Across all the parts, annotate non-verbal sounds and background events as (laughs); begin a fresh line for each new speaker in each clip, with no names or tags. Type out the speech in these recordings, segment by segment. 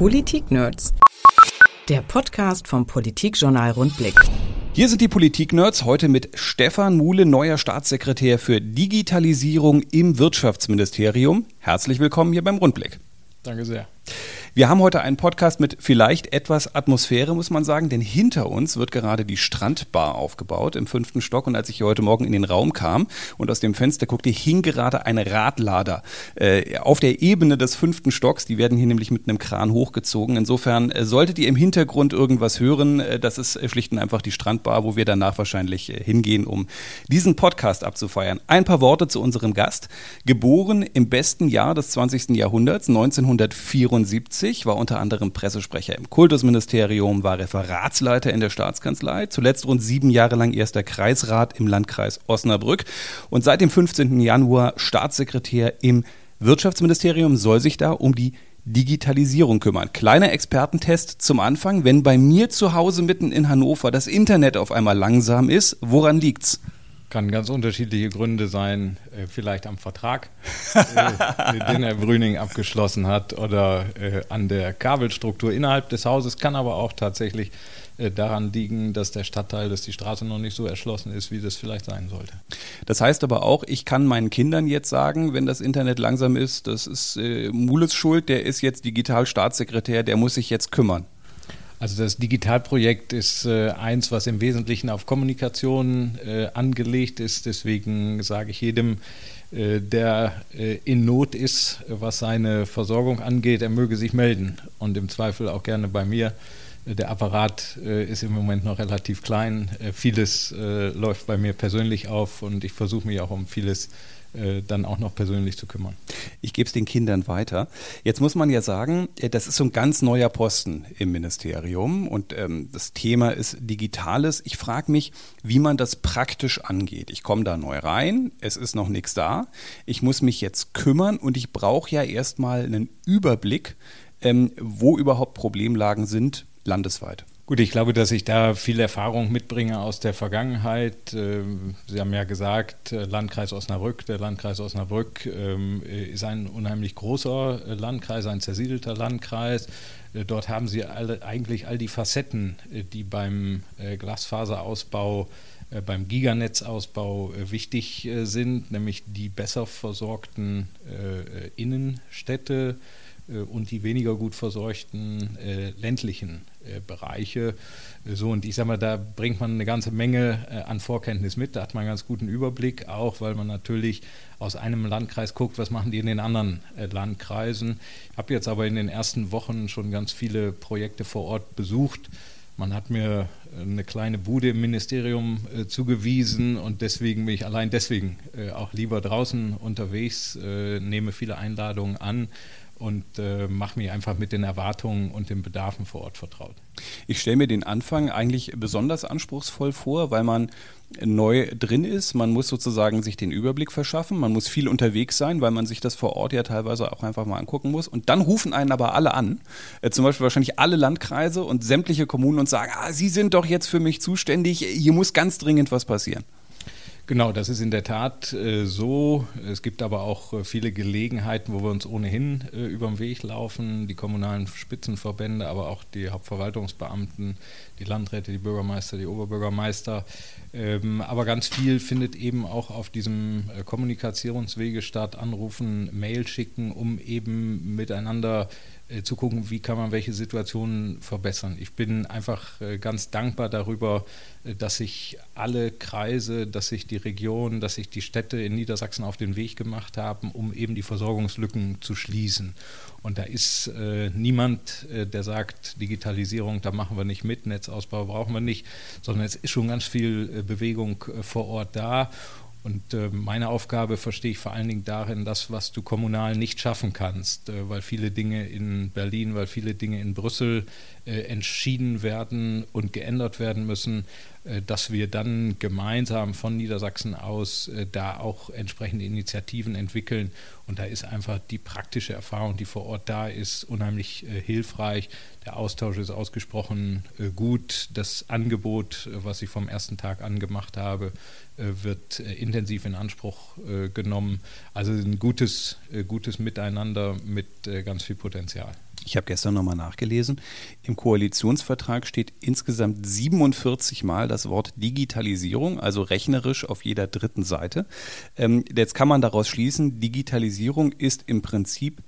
Politik-Nerds. Der Podcast vom Politikjournal Rundblick.
Hier sind die Politik-Nerds heute mit Stefan Muhle, neuer Staatssekretär für Digitalisierung im Wirtschaftsministerium. Herzlich willkommen hier beim Rundblick.
Danke sehr.
Wir haben heute einen Podcast mit vielleicht etwas Atmosphäre, muss man sagen, denn hinter uns wird gerade die Strandbar aufgebaut im fünften Stock. Und als ich hier heute Morgen in den Raum kam und aus dem Fenster guckte, hing gerade eine Radlader äh, auf der Ebene des fünften Stocks. Die werden hier nämlich mit einem Kran hochgezogen. Insofern äh, solltet ihr im Hintergrund irgendwas hören, äh, das ist schlicht und einfach die Strandbar, wo wir danach wahrscheinlich äh, hingehen, um diesen Podcast abzufeiern. Ein paar Worte zu unserem Gast. Geboren im besten Jahr des 20. Jahrhunderts, 1974 1970, war unter anderem Pressesprecher im Kultusministerium, war Referatsleiter in der Staatskanzlei, zuletzt rund sieben Jahre lang erster Kreisrat im Landkreis Osnabrück und seit dem 15. Januar Staatssekretär im Wirtschaftsministerium, soll sich da um die Digitalisierung kümmern. Kleiner Expertentest zum Anfang. Wenn bei mir zu Hause mitten in Hannover das Internet auf einmal langsam ist, woran liegt's?
Kann ganz unterschiedliche Gründe sein, äh, vielleicht am Vertrag, (laughs) äh, den Herr Brüning abgeschlossen hat, oder äh, an der Kabelstruktur innerhalb des Hauses, kann aber auch tatsächlich daran liegen, dass der Stadtteil, dass die Straße noch nicht so erschlossen ist, wie das vielleicht sein sollte.
Das heißt aber auch, ich kann meinen Kindern jetzt sagen, wenn das Internet langsam ist, das ist äh, Mules Schuld, der ist jetzt Digitalstaatssekretär, der muss sich jetzt kümmern.
Also das Digitalprojekt ist äh, eins, was im Wesentlichen auf Kommunikation äh, angelegt ist. Deswegen sage ich jedem, äh, der äh, in Not ist, was seine Versorgung angeht, er möge sich melden und im Zweifel auch gerne bei mir. Der Apparat äh, ist im Moment noch relativ klein. Äh, vieles läuft bei mir persönlich auf und ich versuche mich auch um vieles äh, dann auch noch persönlich zu kümmern.
Ich gebe es den Kindern weiter. Jetzt muss man ja sagen, äh, das ist so ein ganz neuer Posten im Ministerium und ähm, das Thema ist Digitales. Ich frage mich, wie man das praktisch angeht. Ich komme da neu rein, es ist noch nichts da. Ich muss mich jetzt kümmern und ich brauche ja erstmal einen Überblick, ähm, wo überhaupt Problemlagen sind landesweit.
Gut, ich glaube, dass ich da viel Erfahrung mitbringe aus der Vergangenheit. Ähm, Sie haben ja gesagt, äh, Landkreis Osnabrück. Der Landkreis Osnabrück ähm, ist ein unheimlich großer äh, Landkreis, ein zersiedelter Landkreis. Äh, dort haben Sie alle, eigentlich all die Facetten, die beim Glasfaserausbau, beim Giganetzausbau wichtig sind, nämlich die besser versorgten Innenstädte und die weniger gut versorgten ländlichen äh, Bereiche. So, und ich sage mal, da bringt man eine ganze Menge äh, an Vorkenntnis mit. Da hat man einen ganz guten Überblick, auch weil man natürlich aus einem Landkreis guckt, was machen die in den anderen äh, Landkreisen. Ich habe jetzt aber in den ersten Wochen schon ganz viele Projekte vor Ort besucht. Man hat mir eine kleine Bude im Ministerium äh, zugewiesen und deswegen bin ich allein deswegen äh, auch lieber draußen unterwegs, äh, nehme viele Einladungen an und äh, mache mich einfach mit den Erwartungen und den Bedarfen vor Ort vertraut.
Ich stelle mir den Anfang eigentlich besonders anspruchsvoll vor, weil man neu drin ist. Man muss sozusagen sich den Überblick verschaffen. Man muss viel unterwegs sein, weil man sich das vor Ort ja teilweise auch einfach mal angucken muss. Und dann rufen einen aber alle an, äh, zum Beispiel wahrscheinlich alle Landkreise und sämtliche Kommunen und sagen, ah, Sie sind doch jetzt für mich zuständig. Hier muss ganz dringend was passieren.
Genau, das ist in der Tat äh, so. Es gibt aber auch äh, viele Gelegenheiten, wo wir uns ohnehin äh, über den Weg laufen. Die kommunalen Spitzenverbände, aber auch die Hauptverwaltungsbeamten, die Landräte, die Bürgermeister, die Oberbürgermeister. Ähm, aber ganz viel findet eben auch auf diesem äh, Kommunikationswege statt. Anrufen, Mail schicken, um eben miteinander äh, zu gucken, wie kann man welche Situationen verbessern. Ich bin einfach äh, ganz dankbar darüber, äh, dass sich alle Kreise, dass sich die Region, dass sich die Städte in Niedersachsen auf den Weg gemacht haben, um eben die Versorgungslücken zu schließen. Und da ist äh, niemand, äh, der sagt, Digitalisierung, da machen wir nicht mit, Netzausbau brauchen wir nicht, sondern es ist schon ganz viel äh, Bewegung vor Ort da. Und äh, meine Aufgabe verstehe ich vor allen Dingen darin, das, was du kommunal nicht schaffen kannst, äh, weil viele Dinge in Berlin, weil viele Dinge in Brüssel äh, entschieden werden und geändert werden müssen, dass wir dann gemeinsam von Niedersachsen aus äh, da auch entsprechende Initiativen entwickeln. Und da ist einfach die praktische Erfahrung, die vor Ort da ist, unheimlich äh, hilfreich. Der Austausch ist ausgesprochen gut. Das Angebot, was ich vom ersten Tag an gemacht habe, wird intensiv in Anspruch genommen. Also ein gutes, gutes Miteinander mit ganz viel Potenzial.
Ich habe gestern nochmal nachgelesen. Im Koalitionsvertrag steht insgesamt 47 Mal das Wort Digitalisierung, also rechnerisch auf jeder dritten Seite. Ähm, jetzt kann man daraus schließen, Digitalisierung ist im Prinzip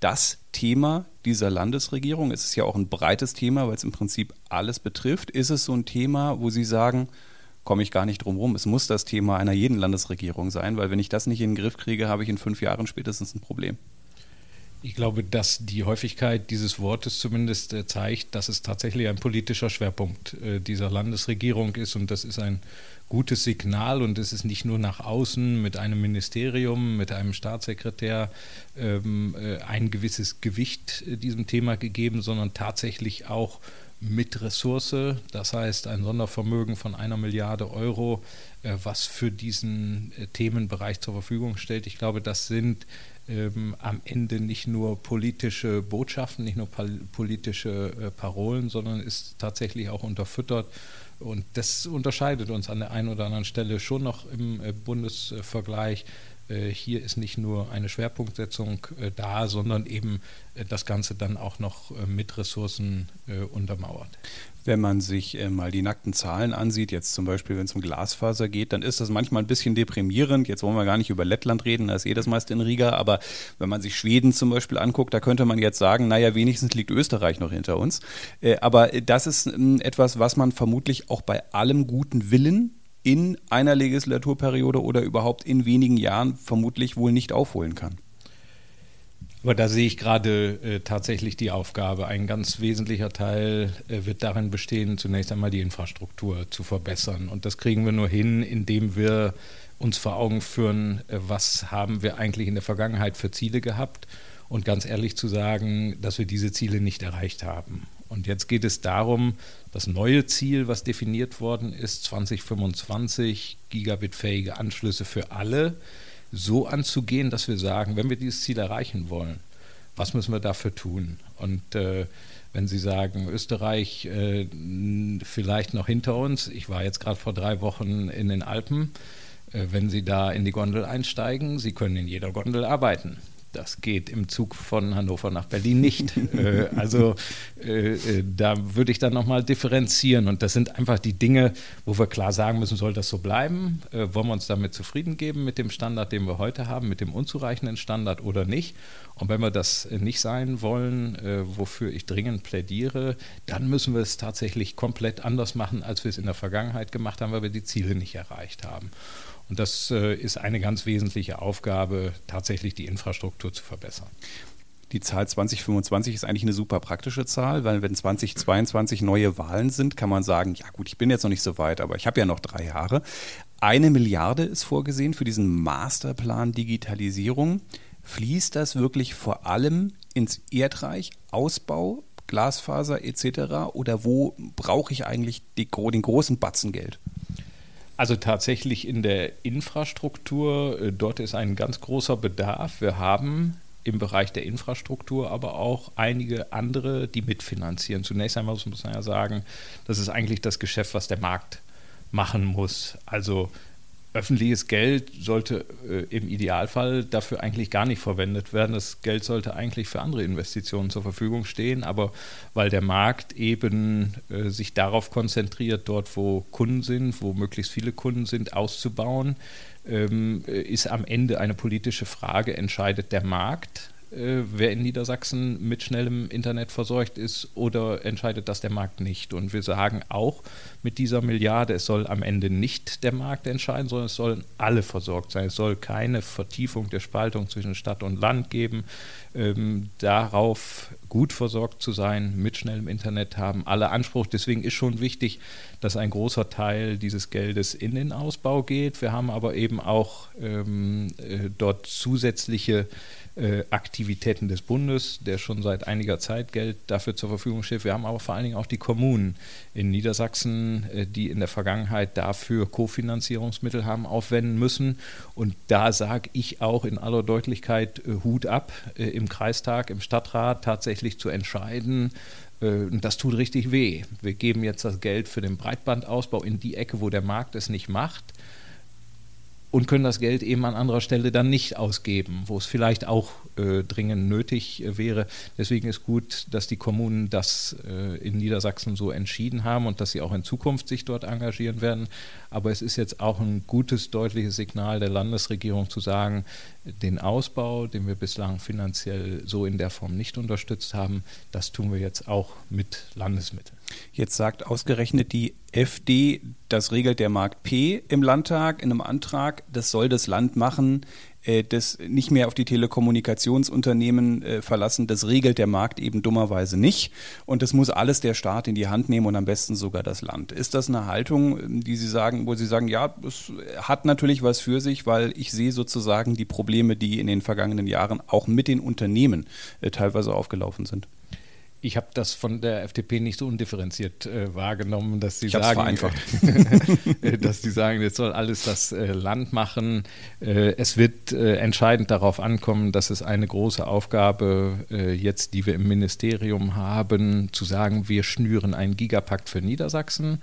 das Thema dieser Landesregierung. Es ist ja auch ein breites Thema, weil es im Prinzip alles betrifft. Ist es so ein Thema, wo Sie sagen, komme ich gar nicht drum rum. Es muss das Thema einer jeden Landesregierung sein, weil wenn ich das nicht in den Griff kriege, habe ich in fünf Jahren spätestens ein Problem.
Ich glaube, dass die Häufigkeit dieses Wortes zumindest äh, zeigt, dass es tatsächlich ein politischer Schwerpunkt äh, dieser Landesregierung ist. Und das ist ein gutes Signal. Und es ist nicht nur nach außen mit einem Ministerium, mit einem Staatssekretär ähm, äh, ein gewisses Gewicht diesem Thema gegeben, sondern tatsächlich auch mit Ressource, das heißt ein Sondervermögen von einer Milliarde Euro, was für diesen Themenbereich zur Verfügung stellt. Ich glaube, das sind ähm, am Ende nicht nur politische Botschaften, nicht nur politische äh, Parolen, sondern ist tatsächlich auch unterfüttert. Und das unterscheidet uns an der einen oder anderen Stelle schon noch im äh, Bundesvergleich. Äh, hier ist nicht nur eine Schwerpunktsetzung äh, da, sondern eben äh, das Ganze dann auch noch mit Ressourcen untermauert.
Wenn man sich mal die nackten Zahlen ansieht, jetzt zum Beispiel, wenn es um Glasfaser geht, dann ist das manchmal ein bisschen deprimierend. Jetzt wollen wir gar nicht über Lettland reden, da ist eh das meiste in Riga, aber wenn man sich Schweden zum Beispiel anguckt, da könnte man jetzt sagen, naja, wenigstens liegt Österreich noch hinter uns. Aber das ist hm, etwas, was man vermutlich auch bei allem guten Willen in einer Legislaturperiode oder überhaupt in wenigen Jahren vermutlich wohl nicht aufholen kann.
Aber da sehe ich gerade äh, tatsächlich die Aufgabe. Ein ganz wesentlicher Teil äh, wird darin bestehen, zunächst einmal die Infrastruktur zu verbessern. Und das kriegen wir nur hin, indem wir uns vor Augen führen, äh, was haben wir eigentlich in der Vergangenheit für Ziele gehabt und ganz ehrlich zu sagen, dass wir diese Ziele nicht erreicht haben. Und jetzt geht es darum, das neue Ziel, was definiert worden ist, 2025 gigabitfähige Anschlüsse für alle, so anzugehen, dass wir sagen, wenn wir dieses Ziel erreichen wollen, was müssen wir dafür tun? Und äh, wenn Sie sagen, Österreich äh, vielleicht noch hinter uns, ich war jetzt gerade vor drei Wochen in den Alpen, äh, wenn Sie da in die Gondel einsteigen, Sie können in jeder Gondel arbeiten. Das geht im Zug von Hannover nach Berlin nicht. (laughs) äh, also äh, äh, da würde ich dann nochmal differenzieren. Und das sind einfach die Dinge, wo wir klar sagen müssen, soll das so bleiben? Äh, wollen wir uns damit zufrieden geben mit dem Standard, den wir heute haben, mit dem unzureichenden Standard oder nicht? Und wenn wir das nicht sein wollen, äh, wofür ich dringend plädiere, dann müssen wir es tatsächlich komplett anders machen, als wir es in der Vergangenheit gemacht haben, weil wir die Ziele nicht erreicht haben. Und das äh, ist eine ganz wesentliche Aufgabe, tatsächlich die Infrastruktur zu verbessern.
Die Zahl 2025 ist eigentlich eine super praktische Zahl, weil wenn 2022 neue Wahlen sind, kann man sagen, ja gut, ich bin jetzt noch nicht so weit, aber ich habe ja noch drei Jahre. Eine Milliarde ist vorgesehen für diesen Masterplan Digitalisierung. Fließt das wirklich vor allem ins Erdreich, Ausbau, Glasfaser etc. Oder wo brauche ich eigentlich die, den großen Batzen Geld?
Also tatsächlich in der Infrastruktur, äh, dort ist ein ganz großer Bedarf. Wir haben im Bereich der Infrastruktur aber auch einige andere, die mitfinanzieren. Zunächst einmal muss man ja sagen, das ist eigentlich das Geschäft, was der Markt machen muss. Also öffentliches Geld sollte äh, im Idealfall dafür eigentlich gar nicht verwendet werden. Das Geld sollte eigentlich für andere Investitionen zur Verfügung stehen. Aber weil der Markt eben äh, sich darauf konzentriert, dort wo Kunden sind, wo möglichst viele Kunden sind, auszubauen, ähm, äh, ist am Ende eine politische Frage, entscheidet der Markt äh, wer in Niedersachsen mit schnellem Internet versorgt ist oder entscheidet das der Markt nicht. Und wir sagen auch mit dieser Milliarde, es soll am Ende nicht der Markt entscheiden, sondern es sollen alle versorgt sein. Es soll keine Vertiefung der Spaltung zwischen Stadt und Land geben. Ähm, darauf gut versorgt zu sein, mit schnellem Internet haben alle Anspruch. Deswegen ist schon wichtig, dass ein großer Teil dieses Geldes in den Ausbau geht. Wir haben aber eben auch ähm, äh, dort zusätzliche Aktivitäten des Bundes, der schon seit einiger Zeit Geld dafür zur Verfügung steht. Wir haben aber vor allen Dingen auch die Kommunen in Niedersachsen, äh, die in der Vergangenheit dafür Kofinanzierungsmittel haben aufwenden müssen. Und da sage ich auch in aller Deutlichkeit äh, Hut ab, äh, im Kreistag, im Stadtrat tatsächlich zu entscheiden, äh, und das tut richtig weh. Wir geben jetzt das Geld für den Breitbandausbau in die Ecke, wo der Markt es nicht macht und können das Geld eben an anderer Stelle dann nicht ausgeben, wo es vielleicht auch äh, dringend nötig äh, wäre. Deswegen ist gut, dass die Kommunen das äh, in Niedersachsen so entschieden haben und dass sie auch in Zukunft sich dort engagieren werden. Aber es ist jetzt auch ein gutes, deutliches Signal der Landesregierung zu sagen, den Ausbau, den wir bislang finanziell so in der Form nicht unterstützt haben, das tun wir jetzt auch mit Landesmitteln.
Jetzt sagt ausgerechnet die FD, das regelt der Markt P im Landtag in einem Antrag, das soll das Land machen, äh, das nicht mehr auf die Telekommunikationsunternehmen äh, verlassen, das regelt der Markt eben dummerweise nicht. Und das muss alles der Staat in die Hand nehmen und am besten sogar das Land. Ist das eine Haltung, die Sie sagen, wo Sie sagen, ja, es hat natürlich was für sich, weil ich sehe sozusagen die Probleme, die in den vergangenen Jahren auch mit den Unternehmen äh, teilweise aufgelaufen sind?
Ich habe das von der FDP nicht so undifferenziert äh, wahrgenommen, dass sie
ich
sagen, (laughs) dass sie sagen, jetzt soll alles das äh, Land machen. Äh, es wird äh, entscheidend darauf ankommen, dass es eine große Aufgabe äh, jetzt, die wir im Ministerium haben, zu sagen, wir schnüren einen Gigapakt für Niedersachsen.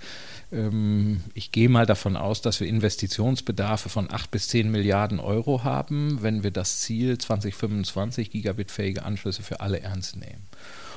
Ähm, ich gehe mal davon aus, dass wir Investitionsbedarfe von 8 bis 10 Milliarden Euro haben, wenn wir das Ziel 2025 gigabitfähige Anschlüsse für alle ernst nehmen.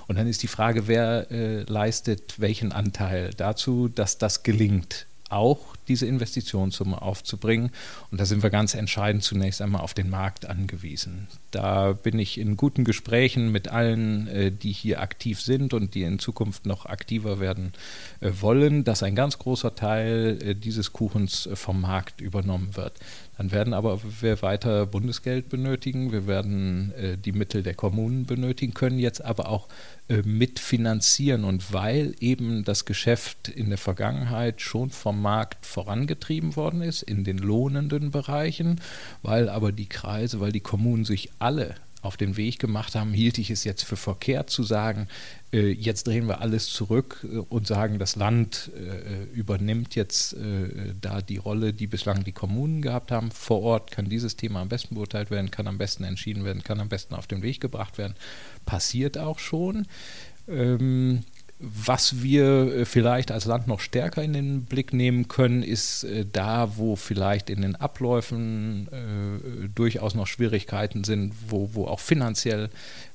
Und dann ist die Frage, wer äh, leistet welchen Anteil dazu, dass das gelingt, auch diese Investitionssumme aufzubringen. Und da sind wir ganz entscheidend zunächst einmal auf den Markt angewiesen. Da bin ich in guten Gesprächen mit allen, äh, die hier aktiv sind und die in Zukunft noch aktiver werden äh, wollen, dass ein ganz großer Teil äh, dieses Kuchens vom Markt übernommen wird. Dann werden aber wir weiter Bundesgeld benötigen, wir werden äh, die Mittel der Kommunen benötigen, können jetzt aber auch äh, mitfinanzieren. Und weil eben das Geschäft in der Vergangenheit schon vom Markt vorangetrieben worden ist, in den lohnenden Bereichen, weil aber die Kreise, weil die Kommunen sich alle auf den Weg gemacht haben, hielt ich es jetzt für verkehrt zu sagen, äh, jetzt drehen wir alles zurück äh, und sagen, das Land äh, übernimmt jetzt äh, da die Rolle, die bislang die Kommunen gehabt haben. Vor Ort kann dieses Thema am besten beurteilt werden, kann am besten entschieden werden, kann am besten auf den Weg gebracht werden. Passiert auch schon. Ähm, was wir äh, vielleicht als Land noch stärker in den Blick nehmen können, ist äh, da, wo vielleicht in den Abläufen äh, durchaus noch Schwierigkeiten sind, wo, wo auch finanziell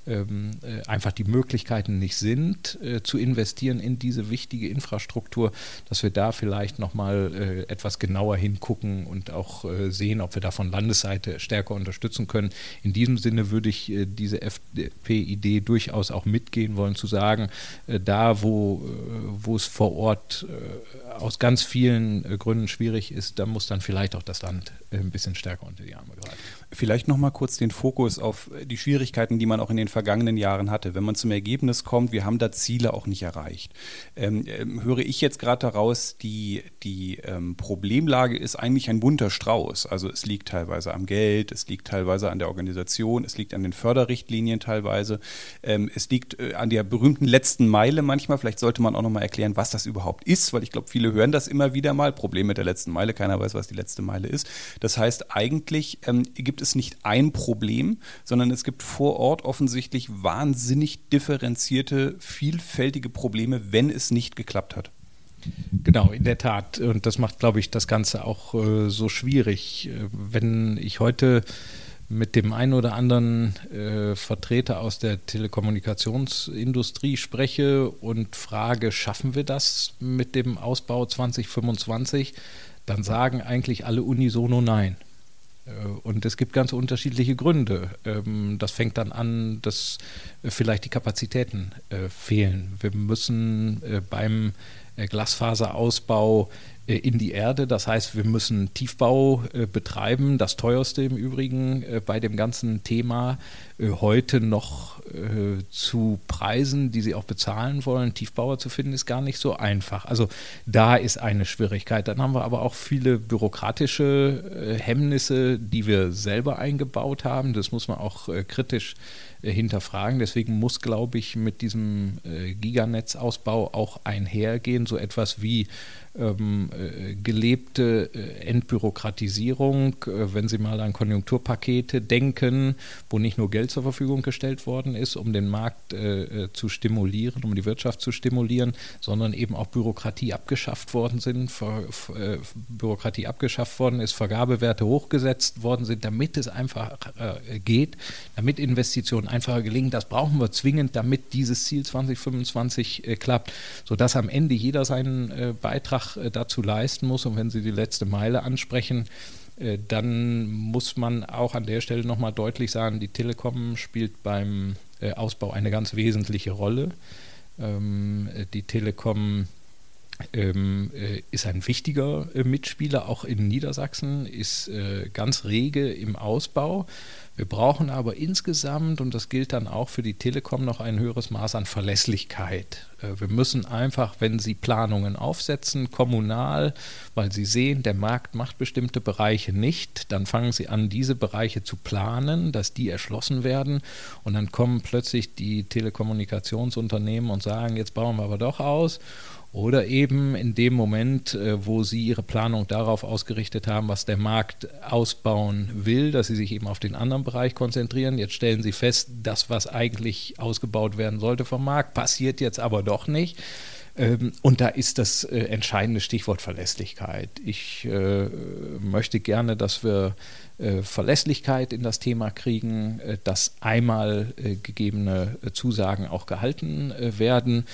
ähm, äh, einfach die Möglichkeiten nicht sind, äh, zu investieren in diese wichtige Infrastruktur, dass wir da vielleicht nochmal äh, etwas genauer hingucken und auch äh, sehen, ob wir da von Landesseite stärker unterstützen können. In diesem Sinne würde ich äh, diese FDP-Idee durchaus auch mitgehen wollen, zu sagen, äh, wo, wo es vor Ort aus ganz vielen Gründen schwierig ist, da muss dann vielleicht auch das Land ein bisschen stärker unter die Arme greifen.
Vielleicht nochmal kurz den Fokus auf die Schwierigkeiten, die man auch in den vergangenen Jahren hatte. Wenn man zum Ergebnis kommt, wir haben da Ziele auch nicht erreicht. Ähm, ähm, höre ich jetzt gerade daraus, die, die ähm, Problemlage ist eigentlich ein bunter Strauß. Also es liegt teilweise am Geld, es liegt teilweise an der Organisation, es liegt an den Förderrichtlinien teilweise, ähm, es liegt äh, an der berühmten letzten Meile manchmal. Vielleicht sollte man auch nochmal erklären, was das überhaupt ist, weil ich glaube, viele hören das immer wieder mal. Problem mit der letzten Meile, keiner weiß, was die letzte Meile ist. Das heißt, eigentlich ähm, gibt es nicht ein Problem, sondern es gibt vor Ort offensichtlich wahnsinnig differenzierte, vielfältige Probleme, wenn es nicht geklappt hat.
Genau, in der Tat. Und das macht, glaube ich, das Ganze auch äh, so schwierig. Äh, wenn ich heute mit dem einen oder anderen äh, Vertreter aus der Telekommunikationsindustrie spreche und frage, schaffen wir das mit dem Ausbau 2025, dann sagen eigentlich alle unisono nein. Äh, und es gibt ganz unterschiedliche Gründe. Ähm, das fängt dann an, dass äh, vielleicht die Kapazitäten äh, fehlen. Wir müssen beim Glasfaserausbau in die Erde. Das heißt, wir müssen Tiefbau betreiben, das teuerste im Übrigen bei dem ganzen Thema heute noch äh, zu Preisen, die sie auch bezahlen wollen, Tiefbauer zu finden, ist gar nicht so einfach. Also da ist eine Schwierigkeit. Dann haben wir aber auch viele bürokratische äh, Hemmnisse, die wir selber eingebaut haben. Das muss man auch äh, kritisch hinterfragen. Deswegen muss, glaube ich, mit diesem Giganetzausbau auch einhergehen, so etwas wie ähm, äh, gelebte äh, Entbürokratisierung, äh, wenn Sie mal an Konjunkturpakete denken, wo nicht nur Geld zur Verfügung gestellt worden ist, um den Markt äh, äh, zu stimulieren, um die Wirtschaft zu stimulieren, sondern eben auch Bürokratie abgeschafft worden sind, Ver, äh, Bürokratie abgeschafft worden ist, Vergabewerte hochgesetzt worden sind, damit es einfach geht, damit Investitionen einfacher gelingen. Das brauchen wir zwingend, damit dieses Ziel 2025 klappt, sodass am Ende jeder seinen Beitrag Beitrag äh, dazu leisten muss. Und wenn Sie die letzte Meile ansprechen, äh, dann muss man auch an der Stelle nochmal deutlich sagen, die Telekom spielt beim äh, Ausbau eine ganz wesentliche Rolle. Ähm, die Telekom ähm, ist ein wichtiger Mitspieler, auch in Niedersachsen, ist ganz rege im Ausbau. Wir brauchen aber insgesamt, und das gilt dann auch für die Telekom, noch ein höheres Maß an Verlässlichkeit. Äh, wir müssen einfach, wenn Sie Planungen aufsetzen, kommunal, weil Sie sehen, der Markt macht bestimmte Bereiche nicht, dann fangen Sie an, diese Bereiche zu planen, dass die erschlossen werden. Und dann kommen plötzlich die Telekommunikationsunternehmen und sagen, jetzt bauen wir aber doch aus. Oder eben in dem Moment, äh, wo Sie Ihre Planung darauf ausgerichtet haben, was der Markt ausbauen will, dass Sie sich eben auf den anderen Bereich konzentrieren. Jetzt stellen Sie fest, das, was eigentlich ausgebaut werden sollte vom Markt, passiert jetzt aber doch nicht. Ähm, und da ist das äh, entscheidende Stichwort Verlässlichkeit. Ich äh, möchte gerne, dass wir Verlässlichkeit in das Thema kriegen, dass einmal gegebene Zusagen auch gehalten werden.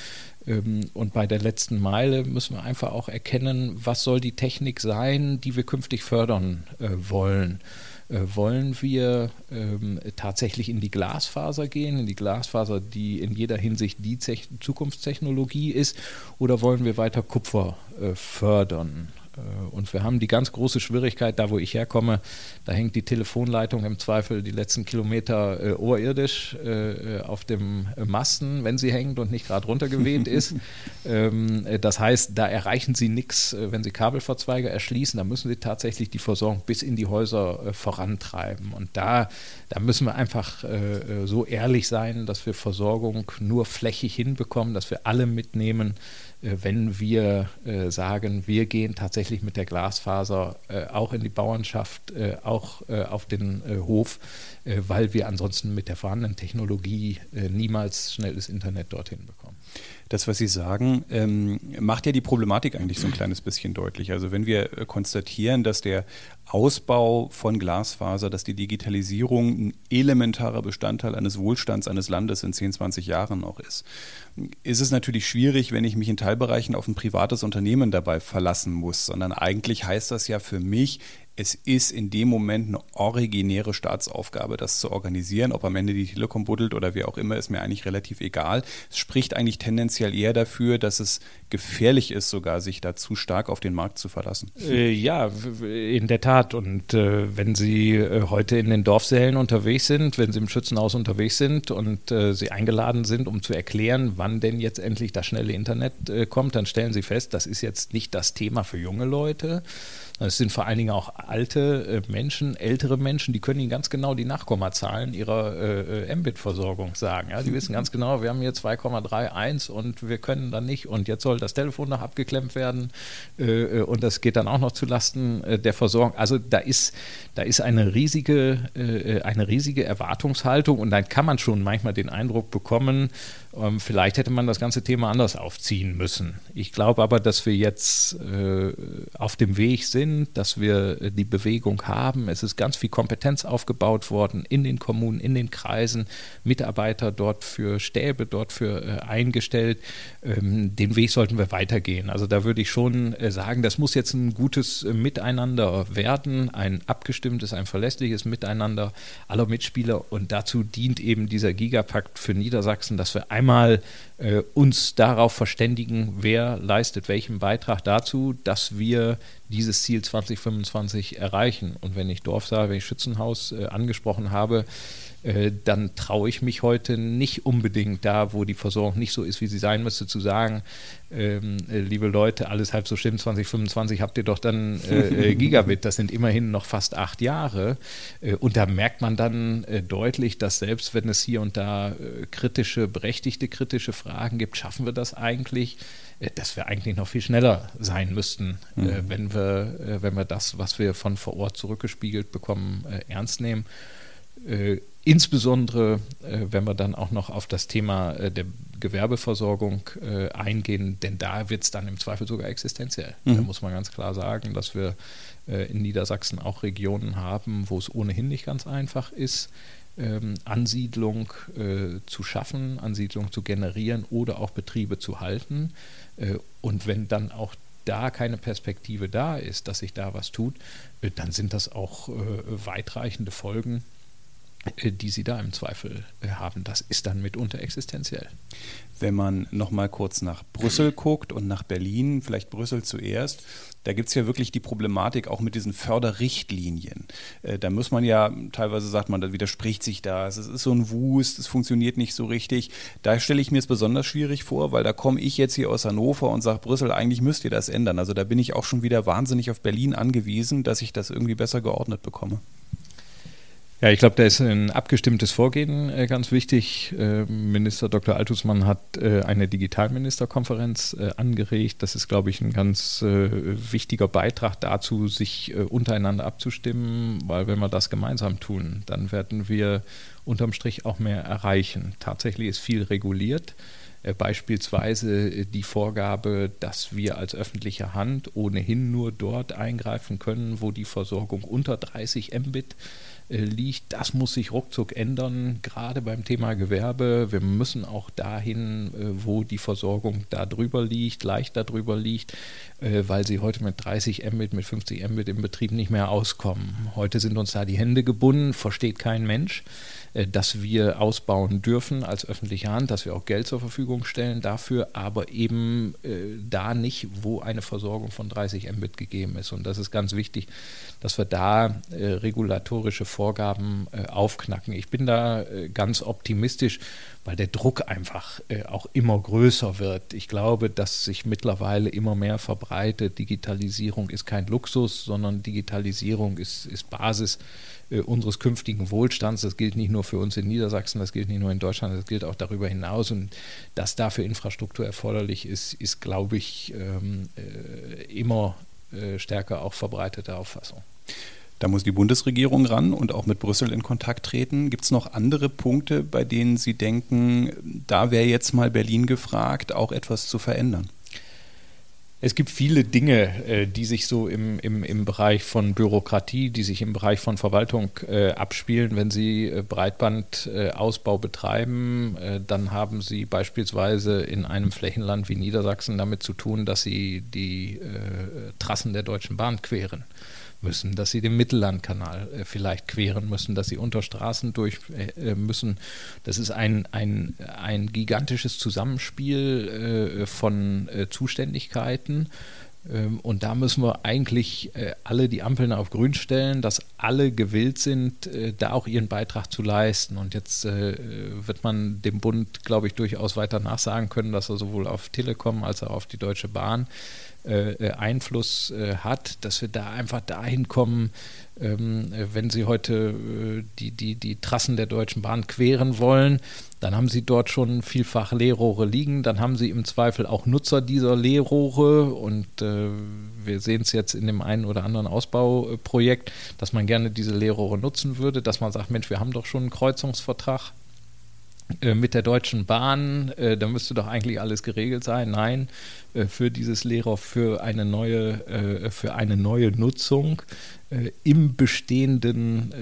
Ähm, und bei der letzten Meile müssen wir einfach auch erkennen, was soll die Technik sein, die wir künftig fördern äh, wollen. Äh, wollen wir ähm, tatsächlich in die Glasfaser gehen, in die Glasfaser, die in jeder Hinsicht die Zukunftstechnologie ist, oder wollen wir weiter Kupfer äh, fördern? Äh, und wir haben die ganz große Schwierigkeit, da wo ich herkomme, da hängt die Telefonleitung im Zweifel die letzten Kilometer äh, oberirdisch äh, auf dem Masten, wenn sie hängt und nicht gerade runtergeweht (laughs) ist. ähm, das heißt, da erreichen sie nichts, äh, wenn sie Kabelverzweige erschließen. Da müssen sie tatsächlich die Versorgung bis in die Häuser äh, vorantreiben. Und da, da müssen wir einfach äh, so ehrlich sein, dass wir Versorgung nur flächig hinbekommen, dass wir alle mitnehmen äh, wenn wir äh, sagen, wir gehen tatsächlich mit der Glasfaser äh, auch in die Bauernschaft, auch auf den Hof, weil wir ansonsten mit der vorhandenen Technologie niemals schnelles Internet dorthin bekommen
das, was Sie sagen, ähm, macht ja die Problematik eigentlich so ein kleines bisschen deutlich. Also wenn wir äh, konstatieren, dass der Ausbau von Glasfaser, dass die Digitalisierung ein elementarer Bestandteil eines Wohlstands eines Landes in 10, 20 Jahren noch ist, ist es natürlich schwierig, wenn ich mich in Teilbereichen auf ein privates Unternehmen dabei verlassen muss, sondern eigentlich heißt das ja für mich, es ist in dem Moment eine originäre Staatsaufgabe, das zu organisieren. Ob am Ende die Telekom buddelt oder wie auch immer, ist mir eigentlich relativ egal. Es spricht eigentlich tendenziell eher dafür, dass es gefährlich ist, sogar sich da zu stark auf den Markt zu verlassen.
Äh, ja, in der Tat. Und äh, wenn Sie äh, heute in den Dorfsälen unterwegs sind, wenn Sie im Schützenhaus unterwegs sind und äh, Sie eingeladen sind, um zu erklären, wann denn jetzt endlich das schnelle Internet äh, kommt, dann stellen Sie fest, das ist jetzt nicht das Thema für junge Leute es sind vor allen Dingen auch alte äh, Menschen, ältere Menschen, die können Ihnen ganz genau die Nachkommazahlen ihrer äh, äh, Mbit-Versorgung sagen. Ja, die wissen ganz genau, wir haben hier 2,31 und wir können dann nicht und jetzt soll das Telefon noch abgeklemmt werden äh, äh und das geht dann auch noch zulasten äh, der Versorgung. Also da ist, da ist eine riesige, eine riesige Erwartungshaltung und dann kann man schon manchmal den Eindruck bekommen, ähm, vielleicht hätte man das ganze Thema anders aufziehen müssen. Ich glaube aber, dass wir jetzt äh, auf dem Weg sind, dass wir äh, die Bewegung haben. Es ist ganz viel Kompetenz aufgebaut worden in den Kommunen, in den Kreisen, Mitarbeiter dort für Stäbe, dort für äh, eingestellt. Ähm, den Weg sollten wir weitergehen. Also da würde ich schon äh, sagen, das muss jetzt ein gutes äh, Miteinander werden, ein abgestimmtes, ein verlässliches Miteinander aller Mitspieler. Und dazu dient eben dieser Gigapakt für Niedersachsen, dass wir einmal äh, uns darauf verständigen, wer leistet welchen Beitrag dazu, dass wir dieses Ziel 2025 erreichen. Und wenn ich Dorfsaal, wenn ich Schützenhaus äh, angesprochen habe, äh, dann traue ich mich heute nicht unbedingt da, wo die Versorgung nicht so ist, wie sie sein müsste, zu sagen, ähm, äh, liebe Leute, alles halb so schlimm, 2025 habt ihr doch dann äh, äh, (laughs) Gigabit. Das sind immerhin noch fast acht Jahre. Und da merkt man dann deutlich, dass selbst wenn es hier und da kritische, berechtigte kritische Fragen gibt, schaffen wir das eigentlich? dass wir eigentlich noch viel schneller sein müssten, mhm. wenn, wir, wenn wir das, was wir von vor Ort zurückgespiegelt bekommen, ernst nehmen. Äh, insbesondere, äh, wenn wir dann auch noch auf das Thema äh, der Gewerbeversorgung äh, eingehen, denn da wird es dann im Zweifel sogar existenziell. Mhm. Da muss man ganz klar sagen, dass wir äh, in Niedersachsen auch Regionen haben, wo es ohnehin nicht ganz einfach ist, ähm, Ansiedlung äh, zu schaffen, Ansiedlung zu generieren oder auch Betriebe zu halten. und wenn dann auch da keine Perspektive da ist, dass sich da was tut, dann sind das auch weitreichende Folgen äh, die sie da im Zweifel äh, haben. Das ist dann mitunter existenziell.
Wenn man noch mal kurz nach Brüssel guckt und nach Berlin, vielleicht Brüssel zuerst, da gibt es ja wirklich die Problematik auch mit diesen Förderrichtlinien. Äh, da muss man ja, teilweise sagt man, da widerspricht sich das, es ist so ein Wust, es funktioniert nicht so richtig. Da stelle ich mir es besonders schwierig vor, weil da komme ich jetzt hier aus Hannover und sage, Brüssel, eigentlich müsst ihr das ändern. Also da bin ich auch schon wieder wahnsinnig auf Berlin angewiesen, dass ich das irgendwie besser geordnet bekomme.
Ja, ich glaube, da ist ein abgestimmtes Vorgehen äh, ganz wichtig. Äh, Minister Dr. Altusmann hat äh, eine Digitalministerkonferenz äh, angeregt. Das ist, glaube ich, ein ganz äh, wichtiger Beitrag dazu, sich äh, untereinander abzustimmen, weil wenn wir das gemeinsam tun, dann werden wir unterm Strich auch mehr erreichen. Tatsächlich ist viel reguliert. Beispielsweise die Vorgabe, dass wir als öffentliche Hand ohnehin nur dort eingreifen können, wo die Versorgung unter 30 Mbit liegt, das muss sich ruckzuck ändern, gerade beim Thema Gewerbe. Wir müssen auch dahin, äh, wo die Versorgung da drüber liegt, leicht darüber liegt, äh, weil sie heute mit 30 Mbit, mit 50 Mbit im Betrieb nicht mehr auskommen. Heute sind uns da die Hände gebunden, versteht kein Mensch. Äh, dass wir ausbauen dürfen als öffentliche Hand, dass wir auch Geld zur Verfügung stellen dafür, aber eben äh, da nicht, wo eine Versorgung von 30 Mbit gegeben ist. Und das ist ganz wichtig, dass wir da äh, regulatorische Vorgaben äh, aufknacken. Ich bin da äh, ganz optimistisch, weil der Druck einfach äh, auch immer größer wird. Ich glaube, dass sich mittlerweile immer mehr verbreitet. Digitalisierung ist kein Luxus, sondern Digitalisierung ist, ist Basis äh, unseres künftigen Wohlstands. Das gilt nicht nur für uns in Niedersachsen, das gilt nicht nur in Deutschland, das gilt auch darüber hinaus. Und dass dafür Infrastruktur erforderlich ist, ist, glaube ich, ähm, äh, immer äh, stärker auch verbreitete Auffassung.
Da muss die Bundesregierung ran und auch mit Brüssel in Kontakt treten. Gibt es noch andere Punkte, bei denen Sie denken, da wäre jetzt mal Berlin gefragt, auch etwas zu verändern?
Es gibt viele Dinge, äh, die sich so im, im, im Bereich von Bürokratie, die sich im Bereich von Verwaltung äh, abspielen. Wenn Sie äh, Breitbandausbau betreiben, dann haben Sie beispielsweise in einem Flächenland wie Niedersachsen damit zu tun, dass Sie die Trassen der Deutschen Bahn queren müssen, dass sie den Mittellandkanal äh, vielleicht queren müssen, dass sie unter Straßen durch äh, müssen. Das ist ein, ein, ein gigantisches Zusammenspiel äh, von äh, Zuständigkeiten. Ähm, und da müssen wir eigentlich äh, alle die Ampeln auf grün stellen, dass alle gewillt sind, äh, da auch ihren Beitrag zu leisten. Und jetzt wird man dem Bund, glaube ich, durchaus weiter nachsagen können, dass er sowohl auf Telekom als auch auf die Deutsche Bahn äh, äh, Einfluss äh, hat, dass wir da einfach dahin kommen, ähm, wenn Sie heute äh, die, die, die Trassen der Deutschen Bahn queren wollen, dann haben Sie dort schon vielfach Leerrohre liegen, dann haben Sie im Zweifel auch Nutzer dieser Leerrohre und äh, wir sehen es jetzt in dem einen oder anderen Ausbauprojekt, dass man gerne diese Leerrohre nutzen würde, dass man sagt, Mensch, wir haben doch schon einen Kreuzungsvertrag. äh, mit der Deutschen Bahn, äh, da müsste doch eigentlich alles geregelt sein. Nein, äh, für dieses Lehrer für eine neue, äh, für eine neue Nutzung äh, im bestehenden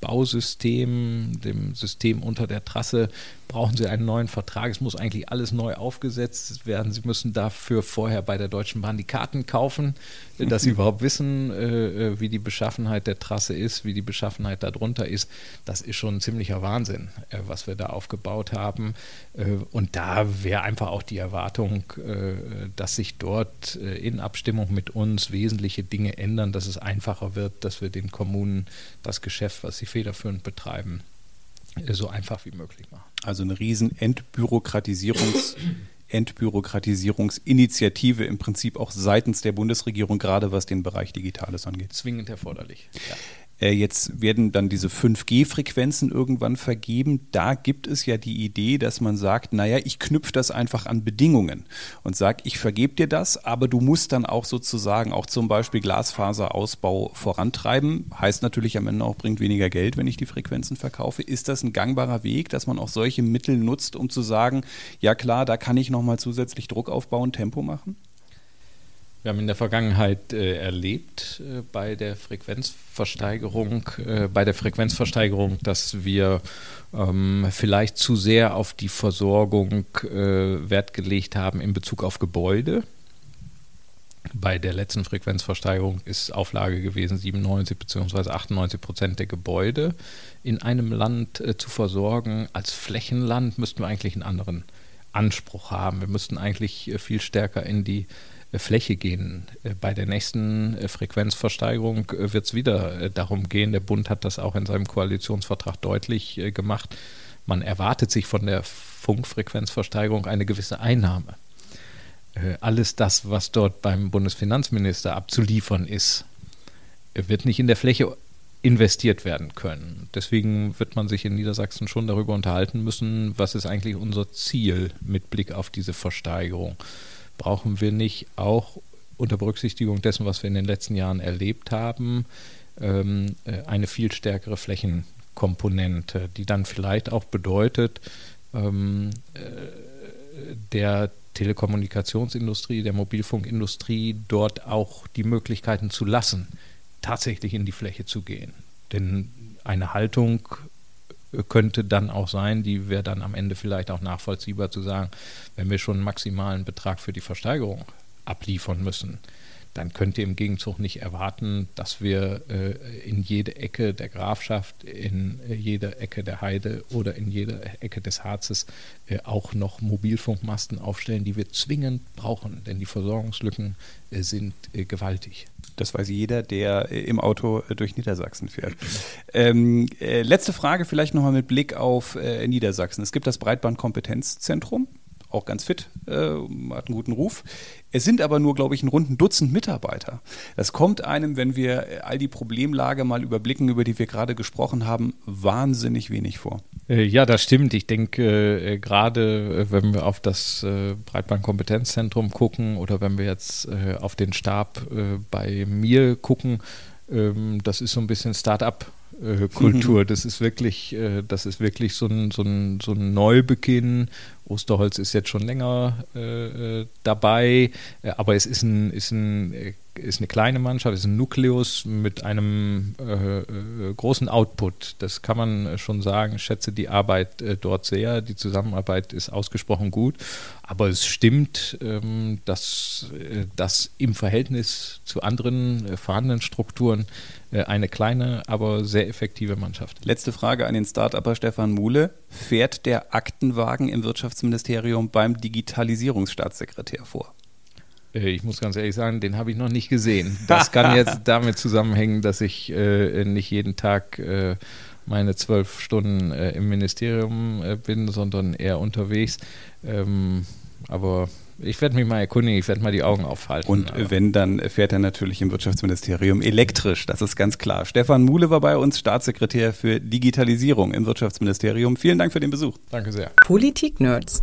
Bausystem, dem System unter der Trasse, brauchen Sie einen neuen Vertrag. Es muss eigentlich alles neu aufgesetzt werden. Sie müssen dafür vorher bei der Deutschen Bahn die Karten kaufen, (laughs) dass Sie überhaupt wissen, äh, äh, wie die Beschaffenheit der Trasse ist, wie die Beschaffenheit darunter ist. Das ist schon ein ziemlicher Wahnsinn, äh, was wir da aufgebaut haben. Äh, und da wäre einfach auch die Erwartung, äh, dass sich dort äh, in Abstimmung mit uns wesentliche Dinge ändern, dass es einfacher wird, dass wir den Kommunen das Geschäft, was sie federführend betreiben, so einfach wie möglich machen.
Also eine riesen Entbürokratisierungs (clears throat) Entbürokratisierungsinitiative im Prinzip auch seitens der Bundesregierung, gerade was den Bereich Digitales angeht.
Zwingend erforderlich. Ja.
Äh, jetzt werden dann diese 5G-Frequenzen irgendwann vergeben. Da gibt es ja die Idee, dass man sagt, naja, ich knüpfe das einfach an Bedingungen und sage, ich vergebe dir das, aber du musst dann auch sozusagen auch zum Beispiel Glasfaserausbau vorantreiben. Heißt natürlich am Ende auch, bringt weniger Geld, wenn ich die Frequenzen verkaufe. Ist das ein gangbarer Weg, dass man auch solche Mittel nutzt, um zu sagen, ja klar, da kann ich nochmal zusätzlich Druck aufbauen, Tempo machen?
Wir haben in der Vergangenheit äh, erlebt äh, bei der Frequenzversteigerung, äh, bei der Frequenzversteigerung, dass wir ähm, vielleicht zu sehr auf die Versorgung äh, Wert gelegt haben in Bezug auf Gebäude. Bei der letzten Frequenzversteigerung ist Auflage gewesen, 97 bzw. 98 Prozent der Gebäude in einem Land äh, zu versorgen. Als Flächenland müssten wir eigentlich einen anderen Anspruch haben. Wir müssten eigentlich äh, viel stärker in die Fläche gehen. Äh, bei der nächsten äh, Frequenzversteigerung äh, wird es wieder darum gehen, der Bund hat das auch in seinem Koalitionsvertrag deutlich gemacht, man erwartet sich von der Funkfrequenzversteigerung eine gewisse Einnahme. Alles das, was dort beim Bundesfinanzminister abzuliefern ist, wird nicht in der Fläche investiert werden können. Deswegen wird man sich in Niedersachsen schon darüber unterhalten müssen, was ist eigentlich unser Ziel mit Blick auf diese Versteigerung brauchen wir nicht auch unter Berücksichtigung dessen, was wir in den letzten Jahren erlebt haben, ähm, äh, eine viel stärkere Flächenkomponente, die dann vielleicht auch bedeutet, ähm, äh, der Telekommunikationsindustrie, der Mobilfunkindustrie dort auch die Möglichkeiten zu lassen, tatsächlich in die Fläche zu gehen. Denn eine Haltung könnte dann auch sein, die wäre dann am Ende vielleicht auch nachvollziehbar zu sagen, wenn wir schon einen maximalen Betrag für die Versteigerung abliefern müssen, dann könnt ihr im Gegenzug nicht erwarten, dass wir äh, in jede Ecke der Grafschaft, in äh, jede Ecke der Heide oder in jede Ecke des Harzes äh, auch noch Mobilfunkmasten aufstellen, die wir zwingend brauchen, denn die Versorgungslücken äh, sind äh, gewaltig.
Das weiß jeder, der äh, im Auto durch Niedersachsen fährt. Ähm, letzte Frage vielleicht nochmal mit Blick auf Niedersachsen. Es gibt das Breitbandkompetenzzentrum auch ganz fit, äh, hat einen guten Ruf. Es sind aber nur, glaube ich, ein runden Dutzend Mitarbeiter. Das kommt einem, wenn wir all die Problemlage mal überblicken, über die wir gerade gesprochen haben, wahnsinnig wenig vor.
Äh, ja, das stimmt. Ich denke, äh, gerade äh, wenn wir auf das Breitbandkompetenzzentrum gucken oder wenn wir jetzt auf den Stab bei mir gucken, ähm, das ist so ein bisschen Start-up Kultur. Das ist wirklich, das ist wirklich so ein, so ein, so ein Neubeginn Osterholz ist jetzt schon länger äh, äh dabei, äh, aber es ist, ein, ist, ein, äh, ist eine kleine Mannschaft, ist ein Nukleus mit einem äh, äh, großen Output. Das kann man schon sagen. Ich schätze die Arbeit dort sehr. Die Zusammenarbeit ist ausgesprochen gut. Aber es stimmt, ähm, dass das im Verhältnis zu anderen vorhandenen Strukturen eine kleine, aber sehr effektive Mannschaft.
Letzte Frage an den Start-Upper Stefan Muhle. Fährt der Aktenwagen im Wirtschaftsministerium beim Digitalisierungsstaatssekretär vor?
Äh, ich muss ganz ehrlich sagen, den habe ich noch nicht gesehen. Das kann jetzt (laughs) damit zusammenhängen, dass ich äh, nicht jeden Tag äh, meine zwölf Stunden äh, im Ministerium äh, bin, sondern eher unterwegs. Ähm, aber ich werde mich mal erkundigen, ich werde mal die Augen aufhalten.
Und aber. wenn, dann fährt er natürlich im Wirtschaftsministerium elektrisch, das ist ganz klar. Stefan Muhle war bei uns, Staatssekretär für Digitalisierung im Wirtschaftsministerium. Vielen Dank für den Besuch.
Danke sehr.
Politik Nerds.